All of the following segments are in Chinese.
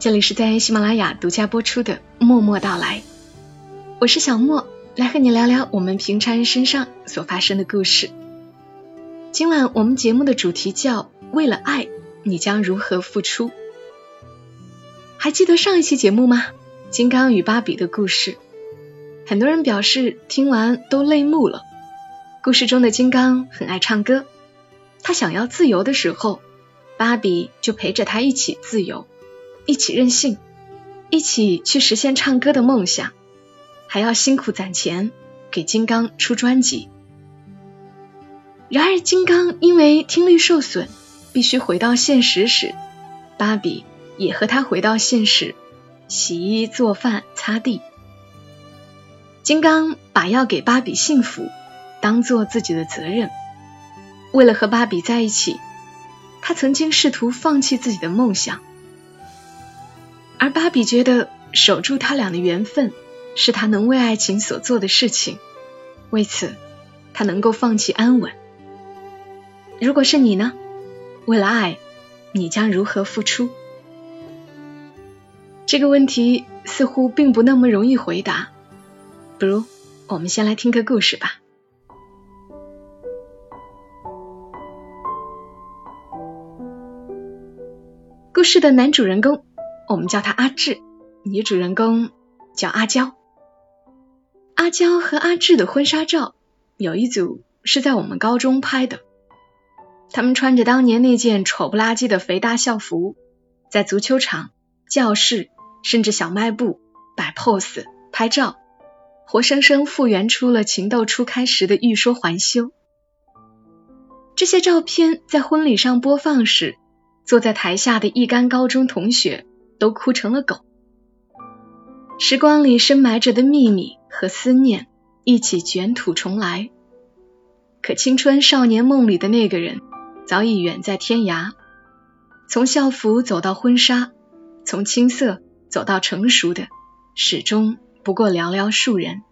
这里是在喜马拉雅独家播出的《默默到来》，我是小莫，来和你聊聊我们平常人身上所发生的故事。今晚我们节目的主题叫“为了爱，你将如何付出”。还记得上一期节目吗？金刚与芭比的故事，很多人表示听完都泪目了。故事中的金刚很爱唱歌，他想要自由的时候。芭比就陪着他一起自由，一起任性，一起去实现唱歌的梦想，还要辛苦攒钱给金刚出专辑。然而，金刚因为听力受损，必须回到现实时，芭比也和他回到现实，洗衣、做饭、擦地。金刚把要给芭比幸福当做自己的责任，为了和芭比在一起。他曾经试图放弃自己的梦想，而芭比觉得守住他俩的缘分是他能为爱情所做的事情，为此他能够放弃安稳。如果是你呢？为了爱，你将如何付出？这个问题似乎并不那么容易回答，不如我们先来听个故事吧。故事的男主人公，我们叫他阿志；女主人公叫阿娇。阿娇和阿志的婚纱照有一组是在我们高中拍的，他们穿着当年那件丑不拉几的肥大校服，在足球场、教室甚至小卖部摆 pose 拍照，活生生复原出了情窦初开时的欲说还休。这些照片在婚礼上播放时。坐在台下的一干高中同学都哭成了狗。时光里深埋着的秘密和思念一起卷土重来。可青春少年梦里的那个人早已远在天涯。从校服走到婚纱，从青涩走到成熟的，始终不过寥寥数人。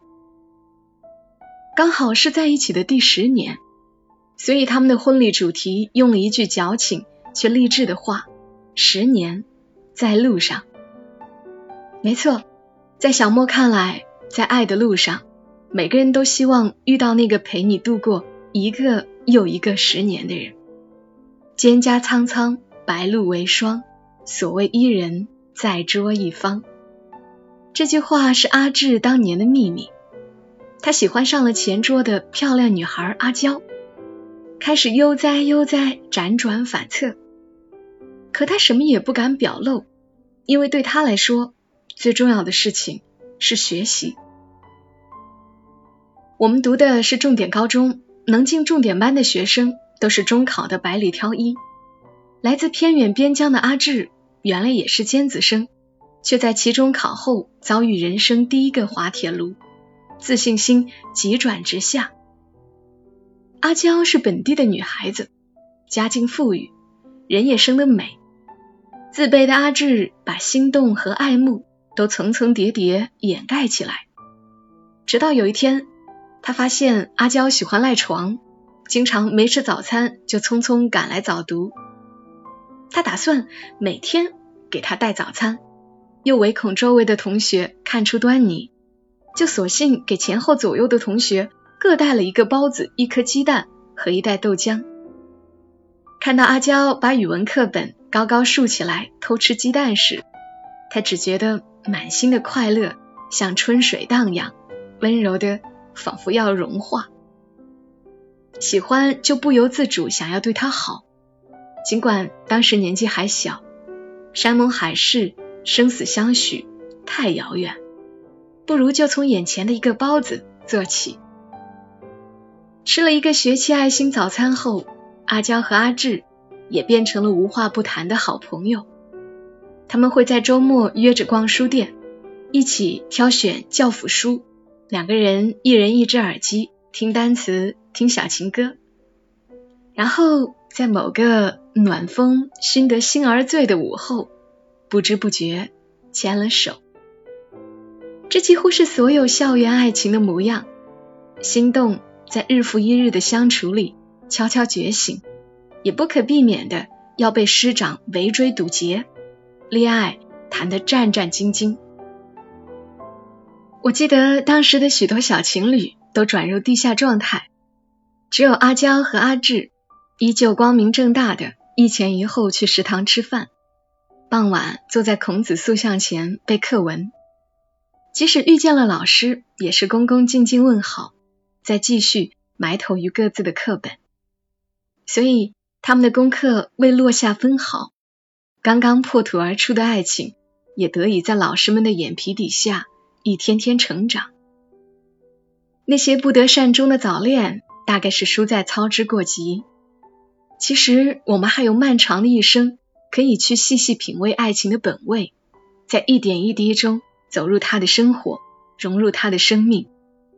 刚好是在一起的第十年，所以他们的婚礼主题用了一句矫情。却励志的话，十年在路上。没错，在小莫看来，在爱的路上，每个人都希望遇到那个陪你度过一个又一个十年的人。蒹葭苍苍，白露为霜，所谓伊人，在桌一方。这句话是阿志当年的秘密。他喜欢上了前桌的漂亮女孩阿娇。开始悠哉悠哉，辗转反侧，可他什么也不敢表露，因为对他来说，最重要的事情是学习。我们读的是重点高中，能进重点班的学生都是中考的百里挑一。来自偏远边疆的阿志，原来也是尖子生，却在期中考后遭遇人生第一个滑铁卢，自信心急转直下。阿娇是本地的女孩子，家境富裕，人也生得美。自卑的阿志把心动和爱慕都层层叠叠掩盖起来。直到有一天，他发现阿娇喜欢赖床，经常没吃早餐就匆匆赶来早读。他打算每天给她带早餐，又唯恐周围的同学看出端倪，就索性给前后左右的同学。各带了一个包子、一颗鸡蛋和一袋豆浆。看到阿娇把语文课本高高竖起来偷吃鸡蛋时，他只觉得满心的快乐像春水荡漾，温柔的仿佛要融化。喜欢就不由自主想要对他好，尽管当时年纪还小，山盟海誓、生死相许太遥远，不如就从眼前的一个包子做起。吃了一个学期爱心早餐后，阿娇和阿志也变成了无话不谈的好朋友。他们会在周末约着逛书店，一起挑选教辅书，两个人一人一只耳机，听单词，听小情歌，然后在某个暖风熏得心儿醉的午后，不知不觉牵了手。这几乎是所有校园爱情的模样。心动在日复一日的相处里悄悄觉醒，也不可避免的要被师长围追堵截，恋爱谈得战战兢兢。我记得当时的许多小情侣都转入地下状态，只有阿娇和阿志依旧光明正大的一前一后去食堂吃饭，傍晚坐在孔子塑像前背课文。即使遇见了老师，也是恭恭敬敬问好，再继续埋头于各自的课本。所以他们的功课未落下分毫，刚刚破土而出的爱情，也得以在老师们的眼皮底下一天天成长。那些不得善终的早恋，大概是输在操之过急。其实我们还有漫长的一生，可以去细细品味爱情的本味，在一点一滴中。走入他的生活，融入他的生命。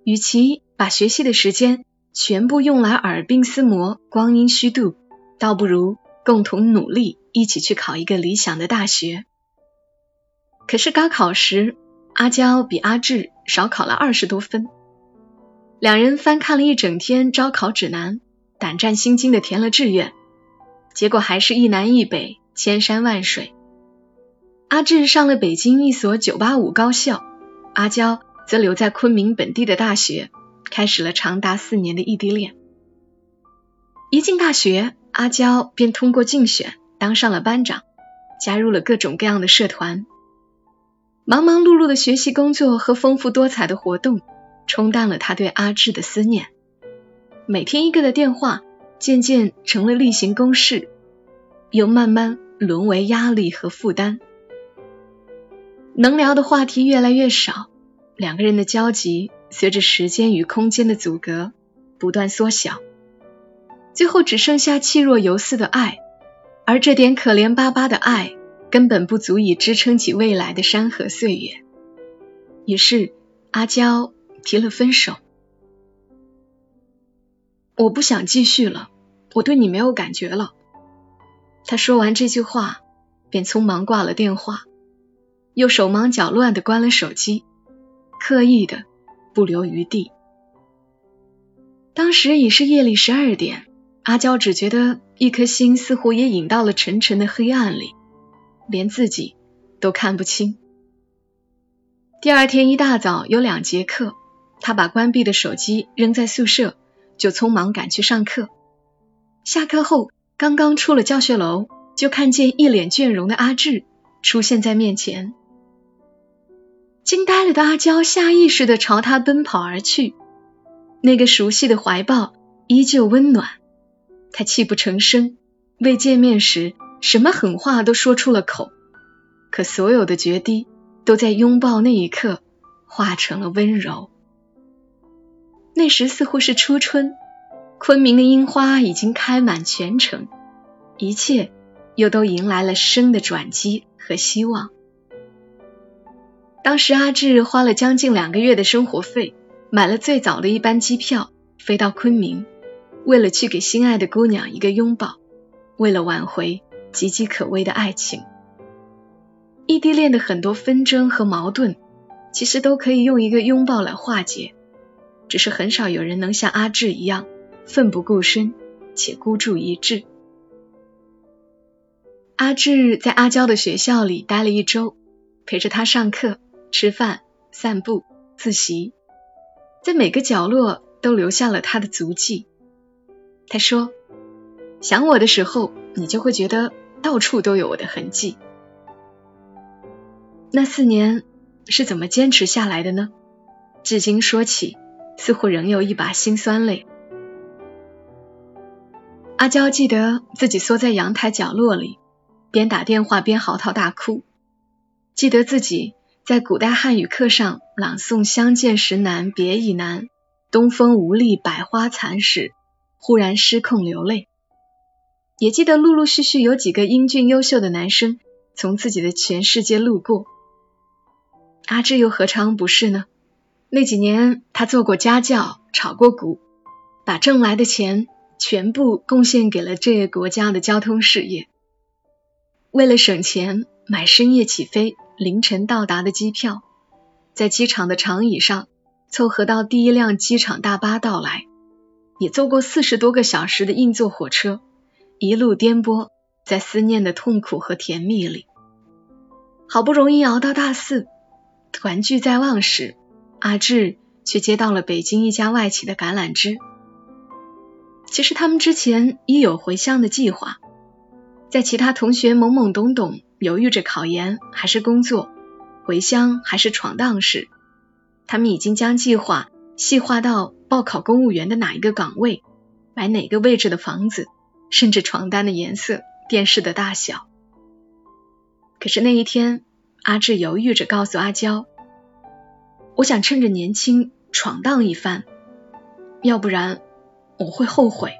与其把学习的时间全部用来耳鬓厮磨、光阴虚度，倒不如共同努力，一起去考一个理想的大学。可是高考时，阿娇比阿志少考了二十多分。两人翻看了一整天招考指南，胆战心惊的填了志愿，结果还是一南一北，千山万水。阿志上了北京一所985高校，阿娇则留在昆明本地的大学，开始了长达四年的异地恋。一进大学，阿娇便通过竞选当上了班长，加入了各种各样的社团。忙忙碌碌的学习工作和丰富多彩的活动，冲淡了他对阿志的思念。每天一个的电话，渐渐成了例行公事，又慢慢沦为压力和负担。能聊的话题越来越少，两个人的交集随着时间与空间的阻隔不断缩小，最后只剩下气若游丝的爱，而这点可怜巴巴的爱根本不足以支撑起未来的山河岁月。于是阿娇提了分手，我不想继续了，我对你没有感觉了。他说完这句话，便匆忙挂了电话。又手忙脚乱的关了手机，刻意的不留余地。当时已是夜里十二点，阿娇只觉得一颗心似乎也隐到了沉沉的黑暗里，连自己都看不清。第二天一大早有两节课，他把关闭的手机扔在宿舍，就匆忙赶去上课。下课后，刚刚出了教学楼，就看见一脸倦容的阿志出现在面前。惊呆了的阿娇下意识的朝他奔跑而去，那个熟悉的怀抱依旧温暖。他泣不成声，未见面时什么狠话都说出了口，可所有的决堤都在拥抱那一刻化成了温柔。那时似乎是初春，昆明的樱花已经开满全城，一切又都迎来了生的转机和希望。当时阿志花了将近两个月的生活费，买了最早的一班机票，飞到昆明，为了去给心爱的姑娘一个拥抱，为了挽回岌岌可危的爱情。异地恋的很多纷争和矛盾，其实都可以用一个拥抱来化解，只是很少有人能像阿志一样奋不顾身且孤注一掷。阿志在阿娇的学校里待了一周，陪着她上课。吃饭、散步、自习，在每个角落都留下了他的足迹。他说：“想我的时候，你就会觉得到处都有我的痕迹。”那四年是怎么坚持下来的呢？至今说起，似乎仍有一把辛酸泪。阿娇记得自己缩在阳台角落里，边打电话边嚎啕大哭，记得自己。在古代汉语课上朗诵“相见时难别亦难，东风无力百花残”时，忽然失控流泪。也记得陆陆续续有几个英俊优秀的男生从自己的全世界路过。阿志又何尝不是呢？那几年他做过家教，炒过股，把挣来的钱全部贡献给了这个国家的交通事业。为了省钱，买深夜起飞、凌晨到达的机票，在机场的长椅上凑合到第一辆机场大巴到来，也坐过四十多个小时的硬座火车，一路颠簸在思念的痛苦和甜蜜里。好不容易熬到大四，团聚在望时。阿志却接到了北京一家外企的橄榄枝。其实他们之前已有回乡的计划，在其他同学懵懵懂懂犹豫着考研还是工作、回乡还是闯荡时，他们已经将计划细化到报考公务员的哪一个岗位、买哪个位置的房子，甚至床单的颜色、电视的大小。可是那一天，阿志犹豫着告诉阿娇。我想趁着年轻闯荡一番，要不然我会后悔。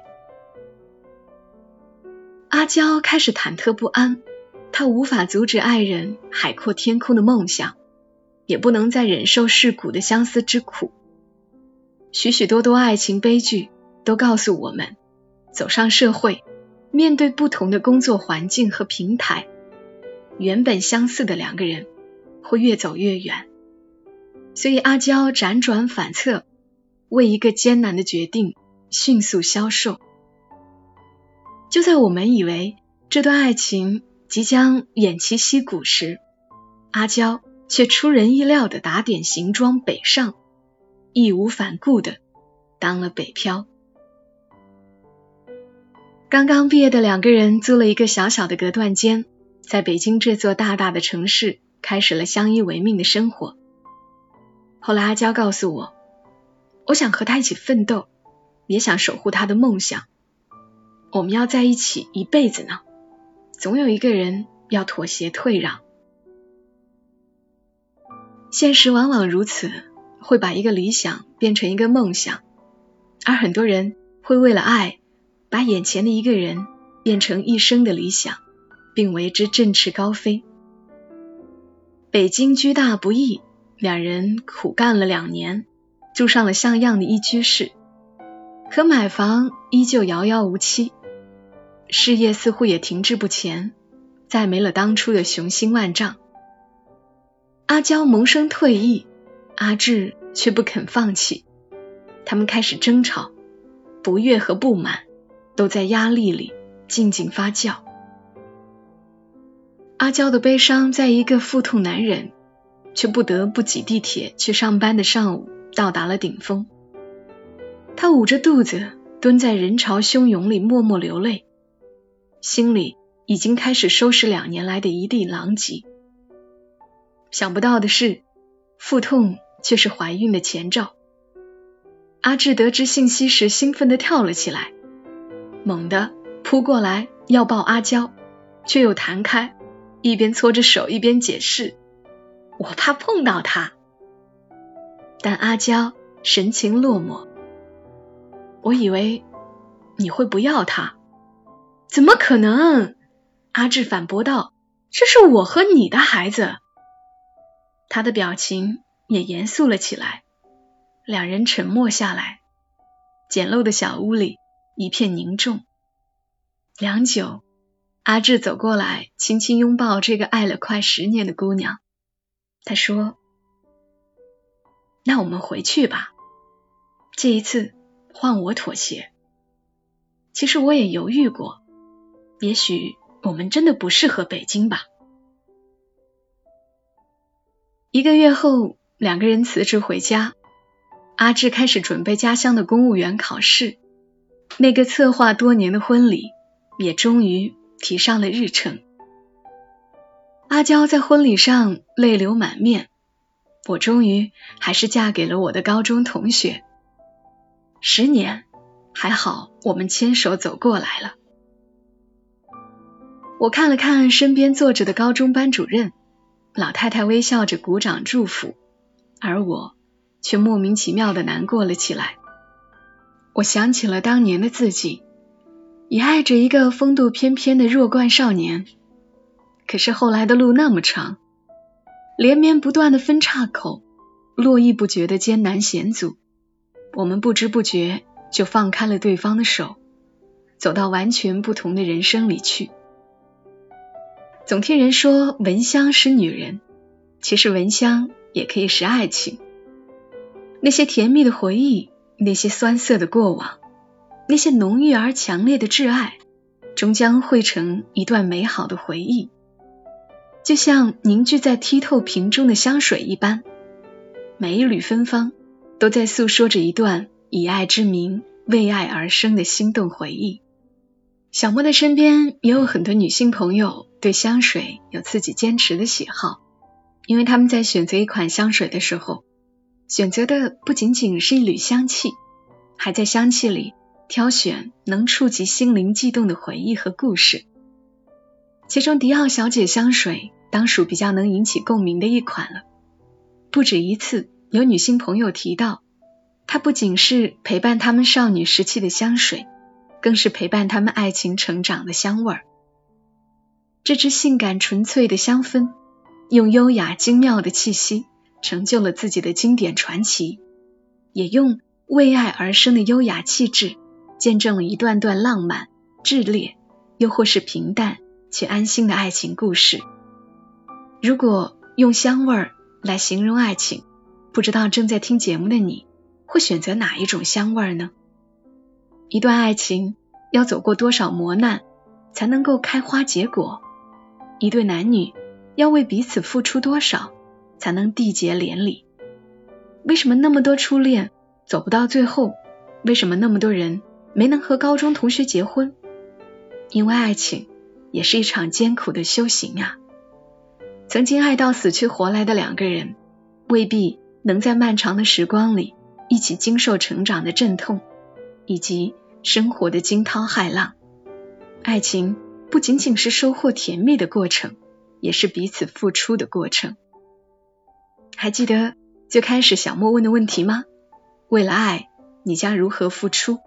阿娇开始忐忑不安，她无法阻止爱人海阔天空的梦想，也不能再忍受世故的相思之苦。许许多多爱情悲剧都告诉我们，走上社会，面对不同的工作环境和平台，原本相似的两个人会越走越远。所以阿娇辗转反侧，为一个艰难的决定迅速消瘦。就在我们以为这段爱情即将偃旗息鼓时，阿娇却出人意料的打点行装北上，义无反顾的当了北漂。刚刚毕业的两个人租了一个小小的隔断间，在北京这座大大的城市，开始了相依为命的生活。后来阿娇告诉我，我想和他一起奋斗，也想守护他的梦想。我们要在一起一辈子呢。总有一个人要妥协退让。现实往往如此，会把一个理想变成一个梦想，而很多人会为了爱，把眼前的一个人变成一生的理想，并为之振翅高飞。北京居大不易。两人苦干了两年，住上了像样的一居室，可买房依旧遥遥无期，事业似乎也停滞不前，再没了当初的雄心万丈。阿娇萌生退意，阿志却不肯放弃，他们开始争吵，不悦和不满都在压力里静静发酵。阿娇的悲伤在一个腹痛难忍。却不得不挤地铁去上班的上午到达了顶峰。他捂着肚子蹲在人潮汹涌里默默流泪，心里已经开始收拾两年来的一地狼藉。想不到的是，腹痛却是怀孕的前兆。阿志得知信息时兴奋地跳了起来，猛地扑过来要抱阿娇，却又弹开，一边搓着手一边解释。我怕碰到他，但阿娇神情落寞。我以为你会不要他，怎么可能？阿志反驳道：“这是我和你的孩子。”他的表情也严肃了起来。两人沉默下来，简陋的小屋里一片凝重。良久，阿志走过来，轻轻拥抱这个爱了快十年的姑娘。他说：“那我们回去吧，这一次换我妥协。其实我也犹豫过，也许我们真的不适合北京吧。”一个月后，两个人辞职回家，阿志开始准备家乡的公务员考试，那个策划多年的婚礼也终于提上了日程。阿娇在婚礼上泪流满面，我终于还是嫁给了我的高中同学。十年，还好我们牵手走过来了。我看了看身边坐着的高中班主任，老太太微笑着鼓掌祝福，而我却莫名其妙的难过了起来。我想起了当年的自己，也爱着一个风度翩翩的弱冠少年。可是后来的路那么长，连绵不断的分岔口，络绎不绝的艰难险阻，我们不知不觉就放开了对方的手，走到完全不同的人生里去。总听人说闻香识女人，其实闻香也可以是爱情。那些甜蜜的回忆，那些酸涩的过往，那些浓郁而强烈的挚爱，终将汇成一段美好的回忆，就像凝聚在剔透瓶中的香水一般。每一缕芬芳，都在诉说着一段以爱之名为爱而生的心动回忆。小莫的身边也有很多女性朋友。对香水有自己坚持的喜好，因为他们在选择一款香水的时候，选择的不仅仅是一缕香气，还在香气里挑选能触及心灵悸动的回忆和故事。其中，迪奥小姐香水当属比较能引起共鸣的一款了。不止一次有女性朋友提到，它不仅是陪伴她们少女时期的香水，更是陪伴她们爱情成长的香味儿。这支性感纯粹的香氛，用优雅精妙的气息成就了自己的经典传奇，也用为爱而生的优雅气质，见证了一段段浪漫、炽烈，又或是平淡且安心的爱情故事。如果用香味儿来形容爱情，不知道正在听节目的你会选择哪一种香味儿呢？一段爱情要走过多少磨难，才能够开花结果？一对男女要为彼此付出多少，才能缔结连理？为什么那么多初恋走不到最后？为什么那么多人没能和高中同学结婚？因为爱情也是一场艰苦的修行啊！曾经爱到死去活来的两个人，未必能在漫长的时光里一起经受成长的阵痛，以及生活的惊涛骇浪。爱情。不仅仅是收获甜蜜的过程，也是彼此付出的过程。还记得最开始小莫问的问题吗？为了爱，你将如何付出？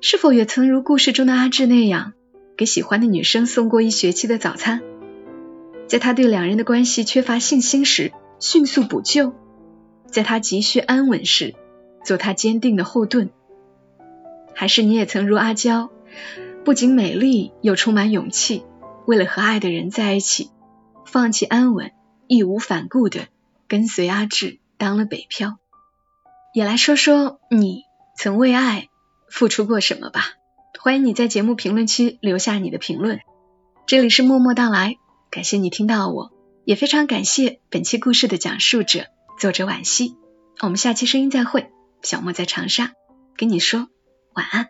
是否也曾如故事中的阿志那样，给喜欢的女生送过一学期的早餐？在他对两人的关系缺乏信心时，迅速补救；在他急需安稳时，做他坚定的后盾？还是你也曾如阿娇？不仅美丽，又充满勇气。为了和爱的人在一起，放弃安稳，义无反顾的跟随阿志当了北漂。也来说说你曾为爱付出过什么吧。欢迎你在节目评论区留下你的评论。这里是默默到来，感谢你听到我，也非常感谢本期故事的讲述者作者惋惜。我们下期声音再会，小莫在长沙跟你说晚安。